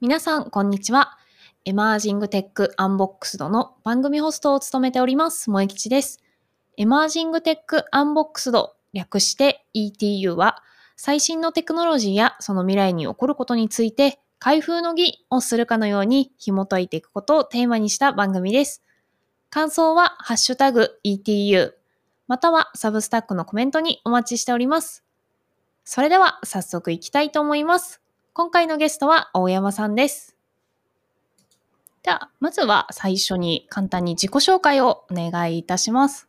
皆さん、こんにちは。 Emerging Tech Unboxed の番組ホストを務めております、萌吉です。 Emerging Tech Unboxed、略して ETU は、最新のテクノロジーやその未来に起こることについて、開封の儀をするかのように紐解いていくことをテーマにした番組です。感想は、ハッシュタグ ETU、または Substack のコメントにお待ちしております。それでは、早速いきたいと思います。今回のゲストは大山さんです。では、まずは最初に簡単に自己紹介をお願いいたします。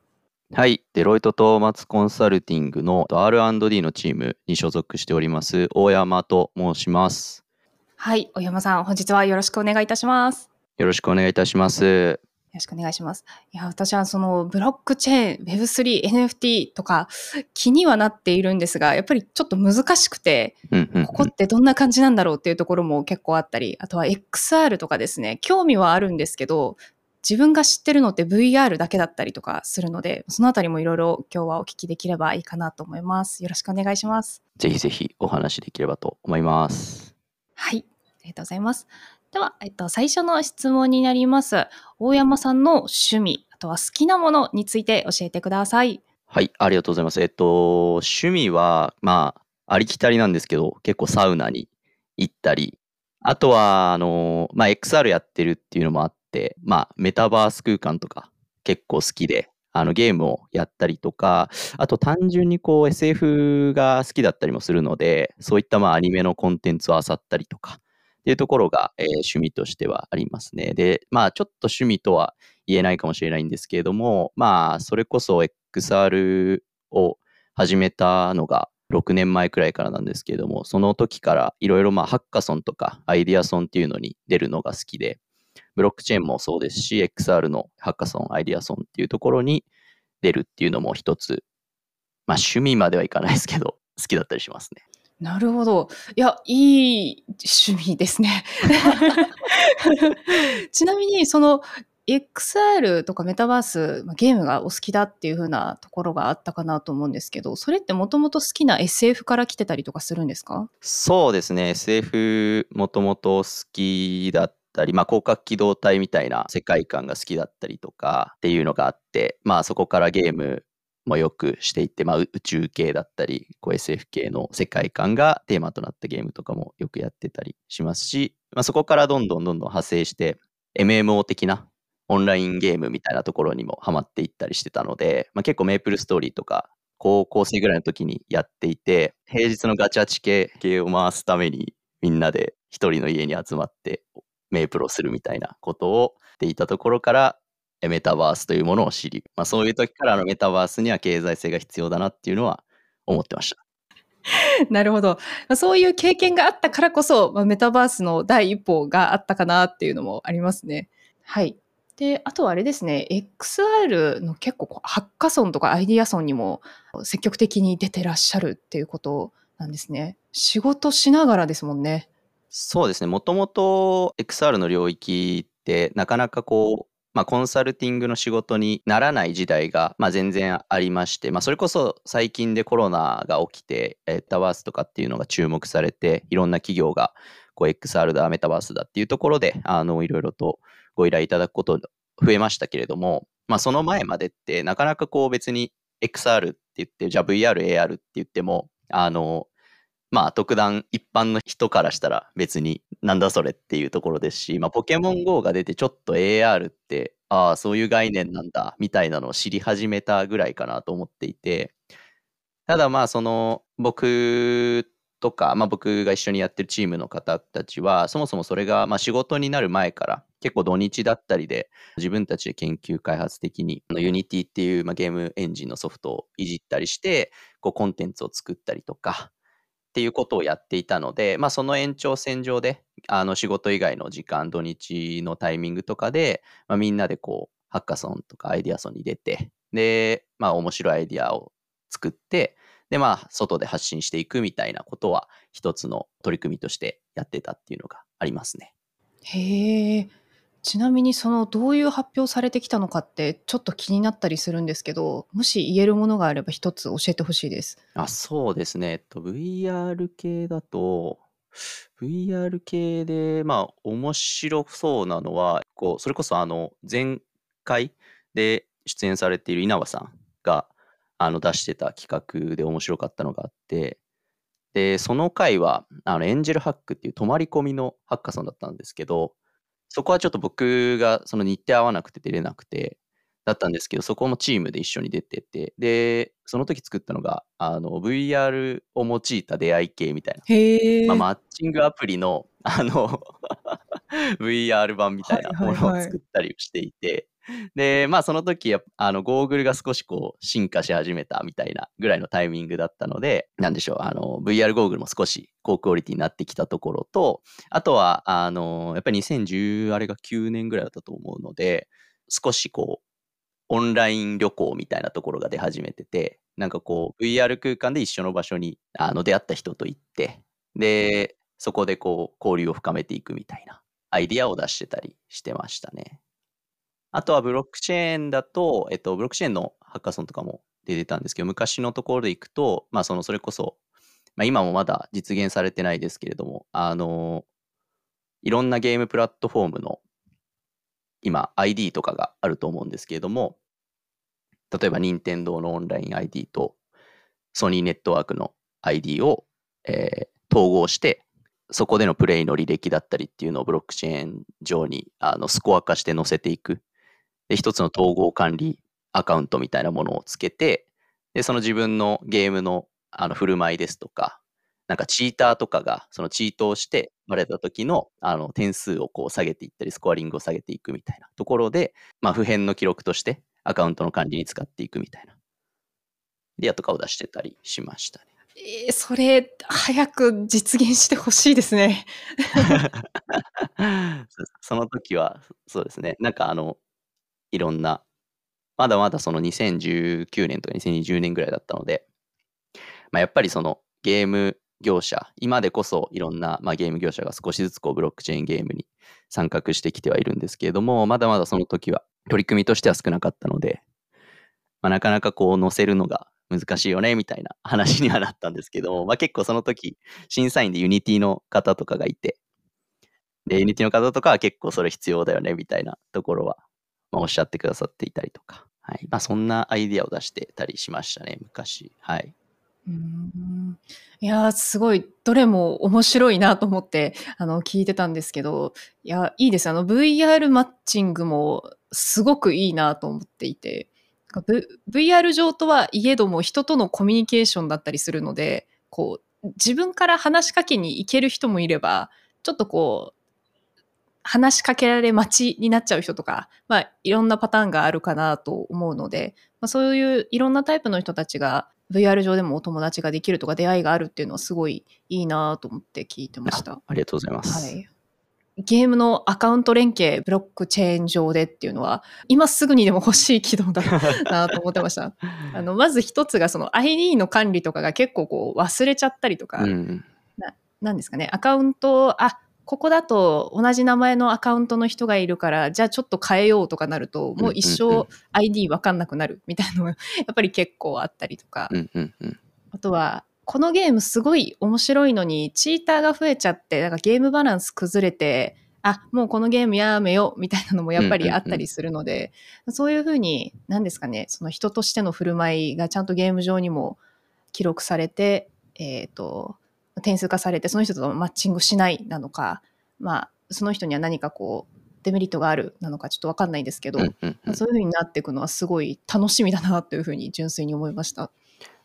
はい、デロイトトーマツコンサルティングの R&D のチームに所属しております大山と申します。はい、大山さん、本日はよろしくお願いいたします。よろしくお願いいたします。よろしくお願いします。いや、私はそのブロックチェーン、Web3、NFT とか気にはなっているんですが、やっぱりちょっと難しくて、うんうんうんここってどんな感じなんだろうっていうところも結構あったり、あとは XR とかですね、興味はあるんですけど、自分が知ってるのって VR だけだったりとかするので、そのあたりもいろいろ今日はお聞きできればいいかなと思います。よろしくお願いします。ぜひぜひお話できればと思います。はい、ありがとうございます。では、えっと、最初の質問になります。大山さんの趣味、あとは好きなものについて教えてください。はい、ありがとうございます。えっと、趣味は、まあ、ありきたりなんですけど、結構サウナに行ったり、あとは、あの、まあ、XR やってるっていうのもあって、まあ、メタバース空間とか結構好きで、あの、ゲームをやったりとか、あと単純にこう SF が好きだったりもするので、そういったまあアニメのコンテンツを漁ったりとかいうところが、えー趣味としてはありますね。で、まあちょっと趣味とは言えないかもしれないんですけれども、まあそれこそ XR を始めたのが6年前くらいからなんですけれども、その時からいろいろまハッカソンとかアイディアソンっていうのに出るのが好きで、ブロックチェーンもそうですし、XR のハッカソン、アイディアソンっていうところに出るっていうのも一つ、まあ趣味まではいかないですけど、好きだったりしますね。なるほど。いや、いい趣味ですね。ちなみに、その XR とかメタバース、まあゲームがお好きだっていう風なところがあったかなと思うんですけど、それってもともと好きな SF から来てたりとかするんですか？そうですね、SF もともと好きだったり、まあ、広角機動隊みたいな世界観が好きだったりとかっていうのがあって、まあ、そこからゲームもよくしていて、まあ、宇宙系だったり、こう SF 系の世界観がテーマとなったゲームとかもよくやってたりしますし、まあ、そこからどんどんどんどん派生して、MMO 的なオンラインゲームみたいなところにもハマっていったりしてたので、まあ、結構メープルストーリーとか高校生ぐらいの時にやっていて、平日のガチャチケ系を回すためにみんなで一人の家に集まってメープルをするみたいなことをしていたところからメタバースというものを知り、まあ、そういう時からあのメタバースには経済性が必要だなっていうのは思ってました。なるほど。そういう経験があったからこそ、まあ、メタバースの第一歩があったかなっていうのもありますね。はい。で、あとはあれですね、XR の結構ハッカソンとかアイディアソンにも積極的に出てらっしゃるっていうことなんですね。仕事しながらですもんね。そうですね、もともと XR の領域ってなかなかこう、まあ、コンサルティングの仕事にならない時代が、まあ、全然ありまして、まあ、それこそ最近でコロナが起きて、メタバースとかっていうのが注目されて、いろんな企業がこう XR だ、メタバースだっていうところで、あのいろいろとご依頼いただくこと増えましたけれども、まあ、その前までってなかなかこう別に XR って言って、じゃあ VR、AR って言っても、あの、まあ特段一般の人からしたら別になんだそれっていうところですし、まあポケモン GO が出てちょっと AR って、ああ、そういう概念なんだみたいなのを知り始めたぐらいかなと思っていて、ただまあその僕とか、まあ僕が一緒にやってるチームの方たちは、そもそもそれがまあ仕事になる前から結構土日だったりで自分たちで研究開発的にあの Unity っていうまあゲームエンジンのソフトをいじったりして、こうコンテンツを作ったりとか、っていうことをやっていたので、まあ、その延長線上であの仕事以外の時間土日のタイミングとかで、まあ、みんなでこうハッカソンとかアイディアソンに出てで、まあ、面白いアイディアを作ってでまあ外で発信していくみたいなことは一つの取り組みとしてやってたっていうのがありますね。へえ。ちなみにそのどういう発表されてきたのかってちょっと気になったりするんですけど、もし言えるものがあれば一つ教えてほしいです。あそうですね、えっと、VR 系だと VR 系で、まあ、面白そうなのは、こう、それこそあの、前回で出演されている稲葉さんが、あの、出してた企画で面白かったのがあって、で、その回は、あの、エンジェルハックっていう泊まり込みのハッカソンだったんですけど、そこはちょっと僕がその日程合わなくて出れなくて、だったんですけど、そこもチームで一緒に出てて、で、その時作ったのが、あの、VR を用いた出会い系みたいな。へえ。まあ、マッチングアプリの、あの、VR 版みたいなものを作ったりしていて、で、まあ、その時、あの、ゴーグルが少しこう、進化し始めたみたいなぐらいのタイミングだったので、なんでしょう、あの、VR ゴーグルも少し高クオリティになってきたところと、あとは、あの、やっぱり2010、あれが9年ぐらいだったと思うので、少しこう、オンライン旅行みたいなところが出始めてて、なんかこう、VR 空間で一緒の場所にあの出会った人と行って、で、そこでこう、交流を深めていくみたいなアイディアを出してたりしてましたね。あとはブロックチェーンだと、えっと、ブロックチェーンのハッカソンとかも出てたんですけど、昔のところでいくと、まあ、その、それこそ、まあ、今もまだ実現されてないですけれども、あの、いろんなゲームプラットフォームの今 ID とかがあると思うんですけれども、例えば任天堂のオンライン ID とソニーネットワークの ID を、えー統合して、そこでのプレイの履歴だったりっていうのをブロックチェーン上にあのスコア化して載せていく。で、一つの統合管理アカウントみたいなものをつけて、で、その自分のゲームのあの振る舞いですとか、なんかチーターとかがそのチートをしてバレた時のあの点数をこう下げていったり、スコアリングを下げていくみたいなところで、まあ、普遍の記録としてアカウントの管理に使っていくみたいな。リアとかを出してたりしましたね。えーそれ、早く実現してほしいですね。その時は、そうですね。なんかあの、いろんな、まだまだその2019年とか2020年ぐらいだったので、まあ、やっぱりそのゲーム業者、今でこそいろんな、まあ、ゲーム業者が少しずつこうブロックチェーンゲームに参画してきてはいるんですけれども、まだまだその時は取り組みとしては少なかったので、まあ、なかなかこう載せるのが難しいよねみたいな話にはなったんですけども、まあ、結構その時審査員で Unity の方とかがいて、で、 Unity の方とかは結構それ必要だよねみたいなところは、まあ、おっしゃってくださっていたりとか、はい。まあ、そんなアイディアを出してたりしましたね、昔。はい。うーんいやーすごいどれも面白いなと思ってあの聞いてたんですけどいやいいですあの VR マッチングもすごくいいなと思っていて V- VR 上とはいえども人とのコミュニケーションだったりするのでこう自分から話しかけに行ける人もいればちょっとこう話しかけられ待ちになっちゃう人とか、まあ、いろんなパターンがあるかなと思うので、まあ、そういういろんなタイプの人たちが VR 上でもお友達ができるとか出会いがあるっていうのはすごいいいなと思って聞いてました。あありがとうございます。はい。ゲームのアカウント連携、ブロックチェーン上でっていうのは、今すぐにでも欲しい機能だなと思ってました。あの、まず一つがその ID の管理とかが結構こう忘れちゃったりとか、うん。なんですかね、アカウント、あ、ここだと同じ名前のアカウントの人がいるから、じゃあちょっと変えようとかなると、もう一生 ID わかんなくなるみたいなのが やっぱり結構あったりとか。あとは、このゲームすごい面白いのに、チーターが増えちゃって、なんかゲームバランス崩れて、あ、もうこのゲームやめようみたいなのもやっぱりあったりするので、そういうふうに、何ですかね、その人としての振る舞いがちゃんとゲーム上にも記録されて、えっ、と、点数化されて、その人とマッチングしないなのか、まあ、その人には何かこう、デメリットがあるなのかちょっとわかんないですけど、うんうんうんそういうふうになっていくのはすごい楽しみだなというふうに純粋に思いました。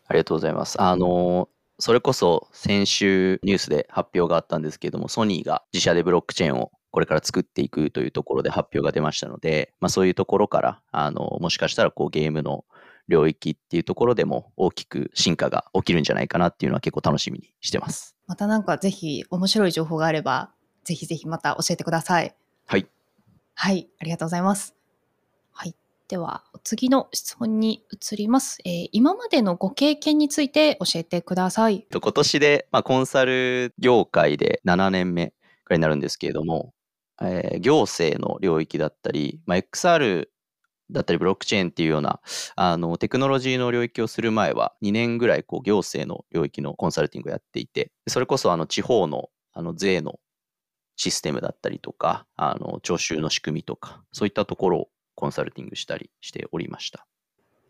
ありがとうございます。あの、それこそ先週ニュースで発表があったんですけれども、ソニーが自社でブロックチェーンをこれから作っていくというところで発表が出ましたので、まあ、そういうところから、あの、もしかしたらこうゲームの領域っていうところでも大きく進化が起きるんじゃないかなっていうのは結構楽しみにしてます。またなんかぜひ面白い情報があれば、ぜひぜひまた教えてください。はい。はい、ありがとうございます。はい。では、次の質問に移ります。えー今までのご経験について教えてください。と今年で、まあ、コンサル業界で7年目くらいになるんですけれども、えー行政の領域だったり、まあ、XR だったりブロックチェーンっていうようなあのテクノロジーの領域をする前は2年ぐらいこう行政の領域のコンサルティングをやっていてそれこそあの地方のあの税のシステムだったりとか、あの徴収の仕組みとか、そういったところをコンサルティングしたりしておりました。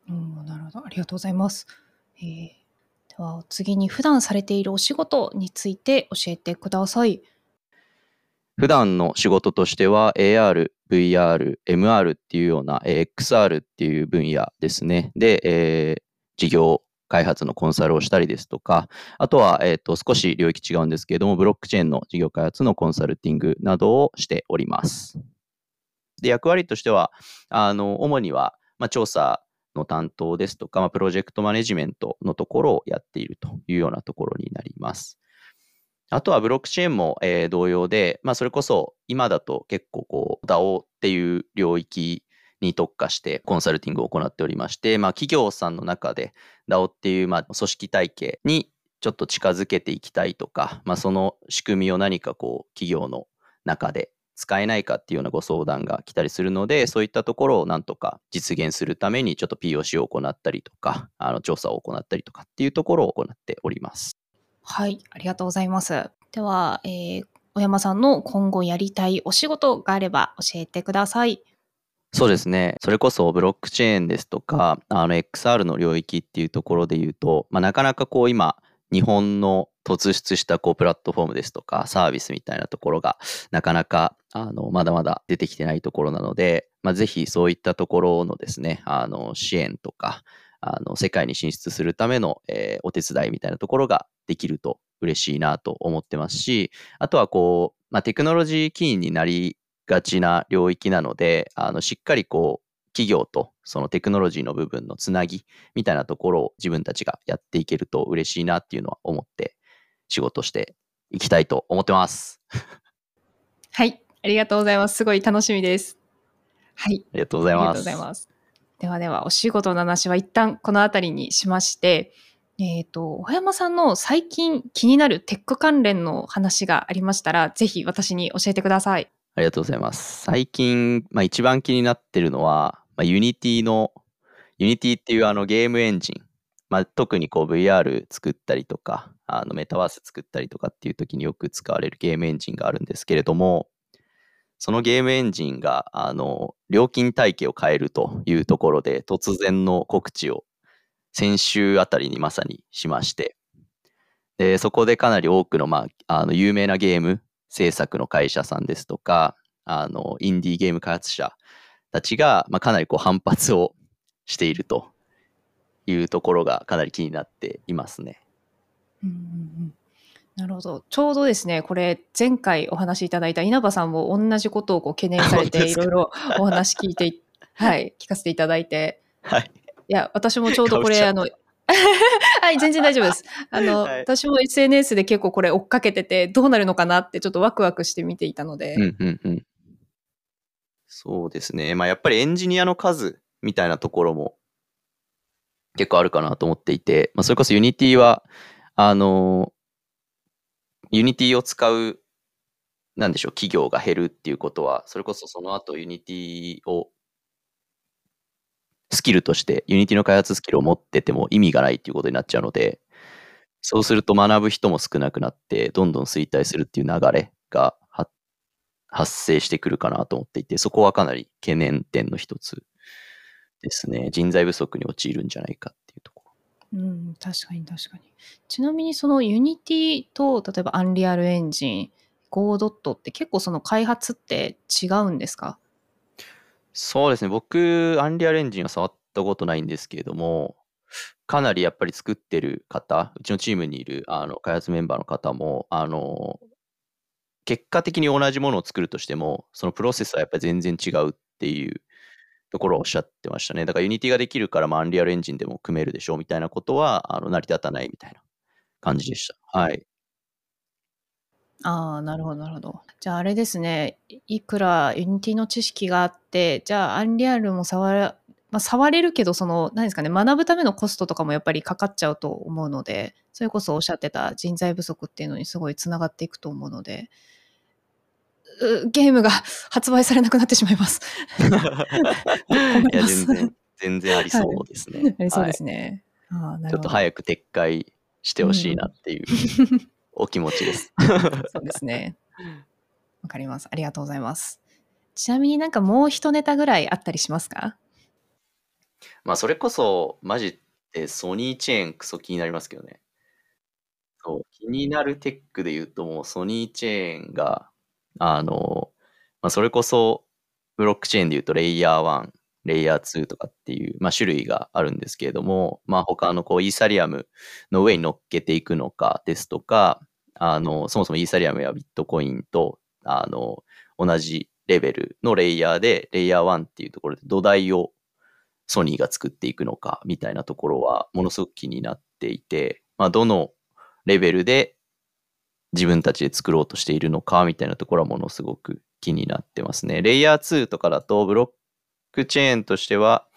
うん、なるほど。ありがとうございます。えーでは次に普段されているお仕事について教えてください。普段の仕事としては AR、VR、MR っていうような、えー XR っていう分野ですね。で、えー事業開発のコンサルをしたりですとか、あとは、えっ、と、少し領域違うんですけれども、ブロックチェーンの事業開発のコンサルティングなどをしております。で、役割としては、あの、主には、まあ、調査の担当ですとか、まあ、プロジェクトマネジメントのところをやっているというようなところになります。あとはブロックチェーンも、えー同様で、まあ、それこそ今だと結構こう DAO っていう領域に特化してコンサルティングを行っておりまして、まあ、企業さんの中で DAO っていうまあ組織体系にちょっと近づけていきたいとか、まあ、その仕組みを何かこう企業の中で使えないかっていうようなご相談が来たりするので、そういったところをなんとか実現するためにちょっと POC を行ったりとか、あの調査を行ったりとかっていうところを行っております。はい、ありがとうございます。では、えー小山さんの今後やりたいお仕事があれば教えてください。そうですね。それこそブロックチェーンですとか、あの XR の領域っていうところで言うと、まあ、なかなかこう今、日本の突出したこうプラットフォームですとかサービスみたいなところがなかなかあのまだまだ出てきてないところなので、まあ、ぜひそういったところのですね、あの支援とか、あの世界に進出するための、えーお手伝いみたいなところができると嬉しいなと思ってますし、あとはこう、まあ、テクノロジー起因になりがちな領域なので、あのしっかりこう、企業とそのテクノロジーの部分のつなぎみたいなところを自分たちがやっていけると嬉しいなっていうのは思って仕事していきたいと思ってます。はい、ありがとうございます。すごい楽しみです。はい、ありがとうございます。ではでは、お仕事の話は一旦この辺りにしまして、えっ、と、小山さんの最近気になるテック関連の話がありましたら、ぜひ私に教えてください。ありがとうございます。最近、まあ、一番気になってるのは、まあ、Unity の、Unity っていうあのゲームエンジン、まあ、特にこう VR 作ったりとか、あのメタバース作ったりとかっていう時によく使われるゲームエンジンがあるんですけれども、そのゲームエンジンが、あの、料金体系を変えるというところで、突然の告知を先週あたりにまさにしまして、で、そこでかなり多くの、まあ、あの、有名なゲーム制作の会社さんですとか、あの、インディーゲーム開発者たちが、まあ、かなりこう反発をしているというところがかなり気になっていますね。うんなるほど。ちょうどですね、これ、前回お話しいただいた稲葉さんも同じことをこう懸念されて、いろいろ お話聞いてい、はい、聞かせていただいて、はい。いや、私もちょうどこれ、あの、はい、全然大丈夫です。あの、はい私も SNS で結構これ追っかけてて、どうなるのかなってちょっとワクワクして見ていたので、うんうんうん。そうですね。まあやっぱりエンジニアの数みたいなところも結構あるかなと思っていて、まあ、それこそ Unity は、あの、Unity を使う、なんでしょう、企業が減るっていうことは、それこそその後 Unity をスキルとして、Unity の開発スキルを持ってても意味がないっていうことになっちゃうので、そうすると学ぶ人も少なくなって、どんどん衰退するっていう流れが発生してくるかなと思っていて、そこはかなり懸念点の一つですね。人材不足に陥るんじゃないかっう。ん、確かに確かに。ちなみにその Unity と、例えば Unreal Engine、Go. って結構その開発って違うんですか？そうですね。僕、アンリアルエンジンは触ったことないんですけれども、かなりやっぱり作ってる方、うちのチームにいるあの開発メンバーの方も、あの、結果的に同じものを作るとしても、そのプロセスはやっぱり全然違うっていうところをおっしゃってましたね。だから Unity ができるから、まあ、アンリアルエンジンでも組めるでしょうみたいなことは、あの成り立たないみたいな感じでした。はい。ああ、なるほど、なるほど。じゃああれですね、いくら Unity の知識があって、じゃあ Unreal も触れ、まあ、触れるけど、その、何ですかね、学ぶためのコストとかもやっぱりかかっちゃうと思うので、それこそおっしゃってた人材不足っていうのにすごいつながっていくと思うので、ゲームが発売されなくなってしまいます。いや、全然、全然ありそうですね。ありそうではいすね。ああなるほどちょっと早く撤回してほしいなっていう。お気持ちです。そうですね。わかります。ありがとうございます。ちなみになんかもう一ネタぐらいあったりしますか？まあそれこそマジでソニーチェーンクソ気になりますけどね。そう気になるテックで言うともうソニーチェーンがあの、まあ、それこそブロックチェーンで言うとレイヤー1、レイヤー2とかっていう、まあ、種類があるんですけれども、まあ、他のこうイーサリアムの上に乗っけていくのかですとか、あのそもそもイーサリアムやビットコインとあの同じレベルのレイヤーで、レイヤー1っていうところで土台をソニーが作っていくのかみたいなところはものすごく気になっていて、まあ、どのレベルで自分たちで作ろうとしているのかみたいなところはものすごく気になってますね。レイヤー2とかだとブロックチェーンとしては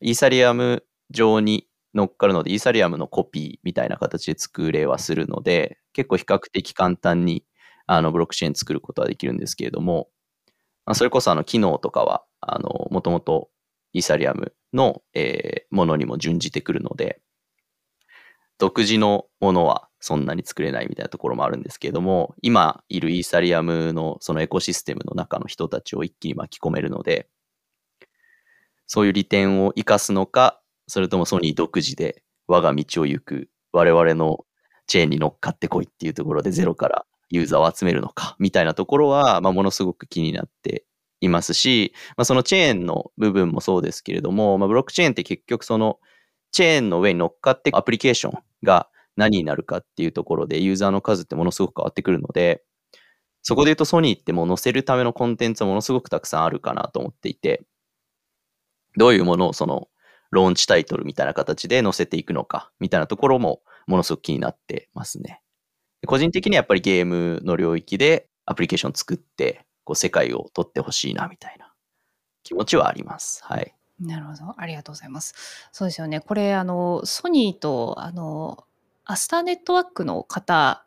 イーサリアム上に乗っかるのでイーサリアムのコピーみたいな形で作れはするので結構比較的簡単にあのブロックチェーン作ることはできるんですけれども、まあ、それこそあの機能とかはあのもともとイーサリアムの、えーものにも準じてくるので、独自のものはそんなに作れないみたいなところもあるんですけれども、今いるイーサリアムのそのエコシステムの中の人たちを一気に巻き込めるので、そういう利点を生かすのか、それともソニー独自で我が道を行く我々のチェーンに乗っかってこいっていうところでゼロからユーザーを集めるのかみたいなところは、まあ、ものすごく気になっていますし、まあ、そのチェーンの部分もそうですけれども、まあ、ブロックチェーンって結局そのチェーンの上に乗っかってアプリケーションが何になるかっていうところでユーザーの数ってものすごく変わってくるので、そこで言うとソニーってもう載せるためのコンテンツはものすごくたくさんあるかなと思っていて、どういうものをそのローンチタイトルみたいな形で載せていくのかみたいなところもものすごく気になってますね。個人的にはやっぱりゲームの領域でアプリケーション作ってこう世界を取ってほしいなみたいな気持ちはあります。はい。なるほど。ありがとうございます。そうですよね。これ、あの、ソニーと、あの、アスターネットワークの方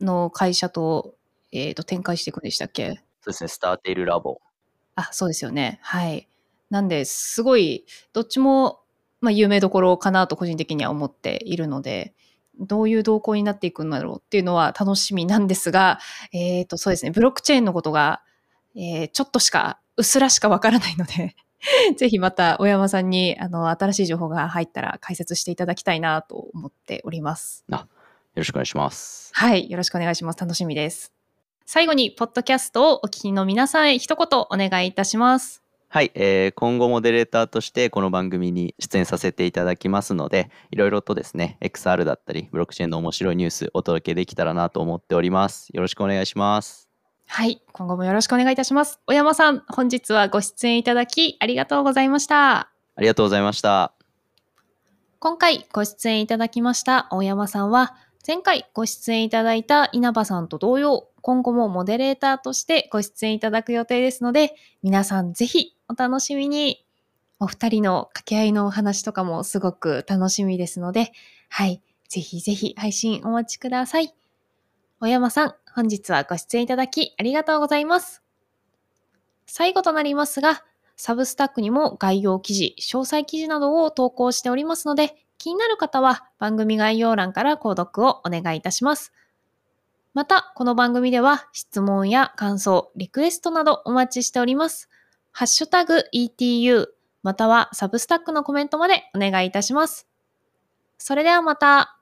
の会社と、えっ、と、展開していくんでしたっけ？そうですね、スターテイルラボ。あ、そうですよね。はい。なんで、すごい、どっちも、まあ、有名どころかなと個人的には思っているので、どういう動向になっていくんだろうっていうのは楽しみなんですが、えっ、と、そうですね、ブロックチェーンのことが、えーちょっとしか、うっすらしかわからないので、ぜひまた、小山さんに、あの、新しい情報が入ったら解説していただきたいなと思っております。よろしくお願いします。はい。よろしくお願いします。楽しみです。最後に、ポッドキャストをお聞きの皆さんへ一言お願いいたします。はい、えー今後モデレーターとしてこの番組に出演させていただきますので、いろいろとですね、XR だったり、ブロックチェーンの面白いニュースお届けできたらなと思っております。よろしくお願いします。はい。今後もよろしくお願いいたします。小山さん、本日はご出演いただきありがとうございました。ありがとうございました。今回ご出演いただきました大山さんは、前回ご出演いただいた稲葉さんと同様、今後もモデレーターとしてご出演いただく予定ですので、皆さんぜひお楽しみに。お二人の掛け合いのお話とかもすごく楽しみですので、はい。ぜひぜひ配信お待ちください。小山さん、本日はご出演いただきありがとうございます。最後となりますが、サブスタックにも概要記事、詳細記事などを投稿しておりますので、気になる方は番組概要欄から購読をお願いいたします。また、この番組では質問や感想、リクエストなどお待ちしております。ハッシュタグ ETU またはサブスタックのコメントまでお願いいたします。それではまた。